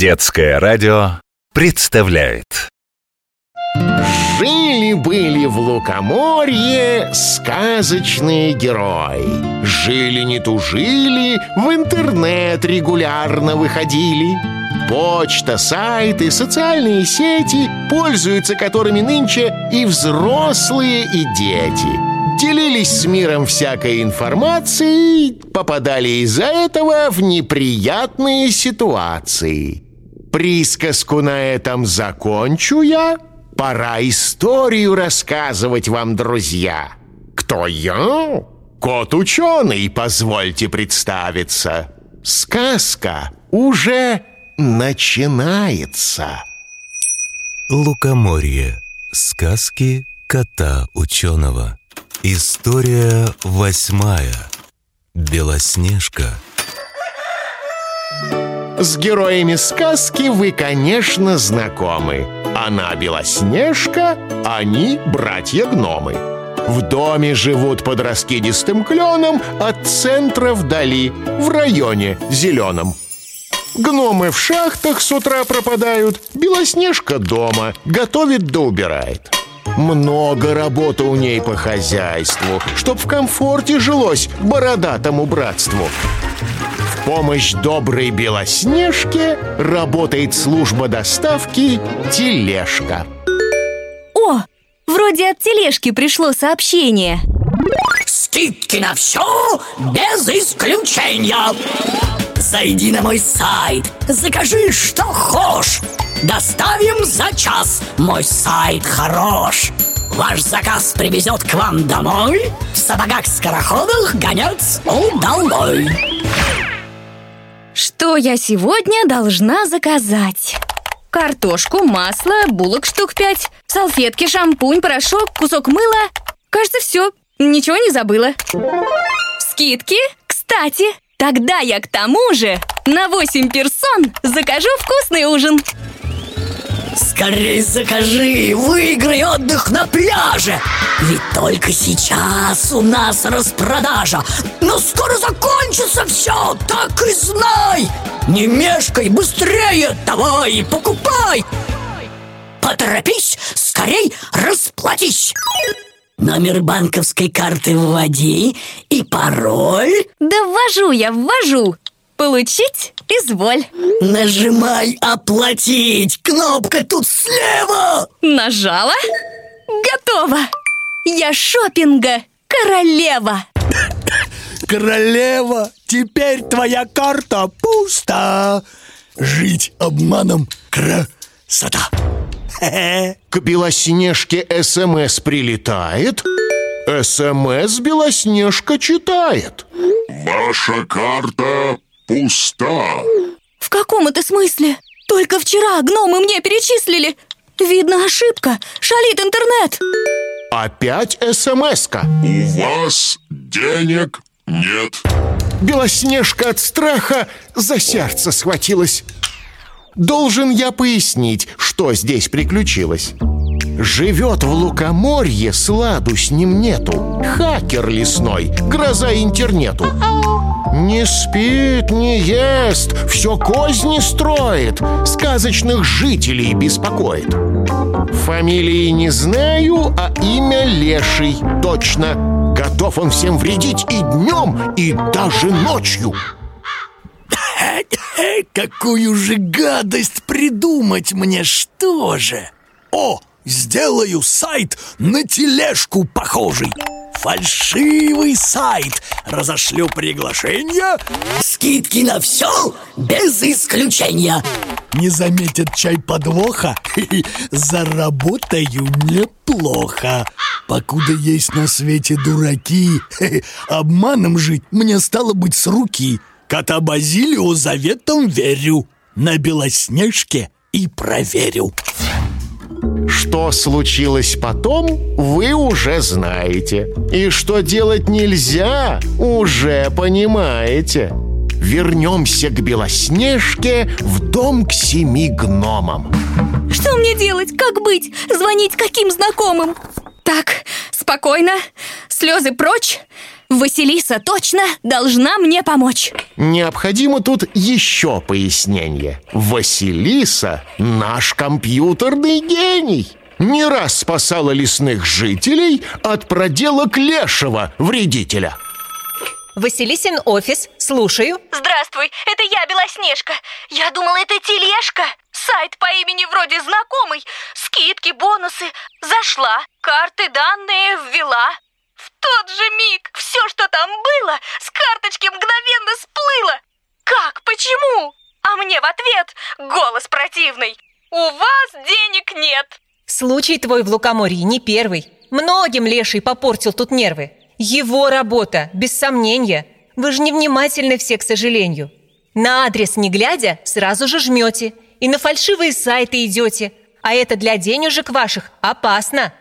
Детское радио представляет. Жили-были в Лукоморье сказочные герои. Жили не тужили, в интернет регулярно выходили. Почта, сайты, социальные сети, пользуются которыми нынче и взрослые, и дети. Делились с миром всякой информацией, попадали из-за этого в неприятные ситуации. Присказку на этом закончу я. Пора историю рассказывать вам, друзья. Кто я? Кот-ученый, позвольте представиться. Сказка уже начинается. Лукоморье. Сказки кота-ученого. История восьмая. Белоснежка. С героями сказки вы, конечно, знакомы. Она Белоснежка, они братья-гномы. В доме живут под раскидистым кленом от центра вдали, в районе зеленом. Гномы в шахтах с утра пропадают, Белоснежка дома, готовит да убирает. Много работы у ней по хозяйству, чтоб в комфорте жилось бородатому братству. В помощь доброй Белоснежке работает служба доставки «Тележка». О, вроде от тележки пришло сообщение. Скидки на все без исключения. Зайди на мой сайт, закажи что хочешь. Доставим за час, мой сайт хорош. Ваш заказ привезет к вам домой. В сапогах-скороходах гонец удалой Что я сегодня должна заказать? Картошку, масло, булок штук пять Салфетки, шампунь, порошок, кусок мыла Кажется, все, ничего не забыла Скидки? Кстати, тогда я к тому же на 8 персон закажу вкусный ужин Скорей закажи, выиграй отдых на пляже. Ведь только сейчас у нас распродажа. Но скоро закончится все, так и знай. Не мешкай, быстрее давай, покупай. Поторопись, скорей расплатись. Номер банковской карты вводи и пароль. Да ввожу я, ввожу. Получить изволь. Нажимай «Оплатить» Кнопка тут слева. Нажала? Готово. Я шопинга королева. Королева, теперь твоя карта пуста. Жить обманом красота. К Белоснежке СМС прилетает. СМС Белоснежка читает. Ваша карта пуста. В каком это смысле? Только вчера гномы мне перечислили. Видно ошибка, шалит интернет. Опять СМС-ка У вас денег нет. Белоснежка от страха за сердце схватилась. Должен я пояснить, что здесь приключилось. Живет в Лукоморье, сладу с ним нету. Хакер лесной, гроза интернету Не спит, не ест, все козни строит Сказочных жителей беспокоит Фамилии не знаю, а имя Леший точно Готов он всем вредить и днем, и даже ночью Какую же гадость придумать мне, что же? О, сделаю сайт на тележку похожий. Фальшивый сайт. Разошлю приглашение. Скидки на все без исключения Не заметят чай подвоха. Заработаю неплохо. Покуда есть на свете дураки, обманом жить мне стало быть с руки. Кота Базилио заветом верю. На Белоснежке и проверю. Что случилось потом, вы уже знаете И что делать нельзя, уже понимаете Вернемся к Белоснежке в дом к семи гномам Что мне делать? Как быть? Звонить каким знакомым? Так, спокойно, слезы прочь. Василиса точно должна мне помочь. Необходимо тут еще пояснение. Василиса – наш компьютерный гений. Не раз спасала лесных жителей от проделок лешего вредителя. Василисин офис, слушаю. Здравствуй, это я, Белоснежка. Я думала, это тележка. Сайт по имени вроде знакомый. Скидки, бонусы. Зашла, карты, данные ввела. В тот же миг все, что там было, с карточки мгновенно сплыло. Как? Почему? А мне в ответ голос противный. У вас денег нет. Случай твой в Лукоморье не первый. Многим леший попортил тут нервы. Его работа, без сомнения. Вы же невнимательны все, к сожалению. На адрес не глядя, сразу же жмете. И на фальшивые сайты идете. А это для денежек ваших опасно.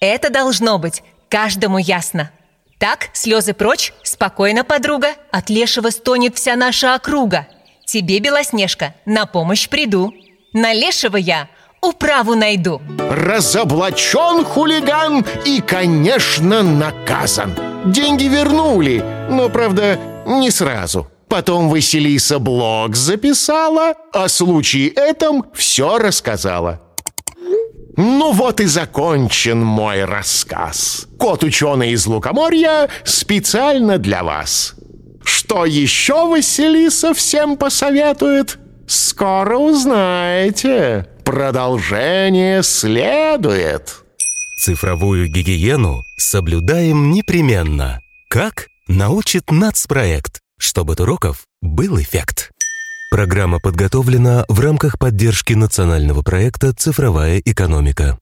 Это должно быть каждому ясно. Так, слезы прочь, спокойно, подруга. От лешего стонет вся наша округа. Тебе, Белоснежка, на помощь приду. На лешего я управу найду. Разоблачен хулиган и, конечно, наказан. Деньги вернули, но, правда, не сразу. Потом Василиса блог записала, о случае этом все рассказала. Ну вот и закончен мой рассказ. Кот-ученый из Лукоморья специально для вас. Что еще Василиса всем посоветует? Скоро узнаете. Продолжение следует. Цифровую гигиену соблюдаем непременно. Как? Научит нацпроект, чтобы от уроков был эффект. Программа подготовлена в рамках поддержки национального проекта «Цифровая экономика».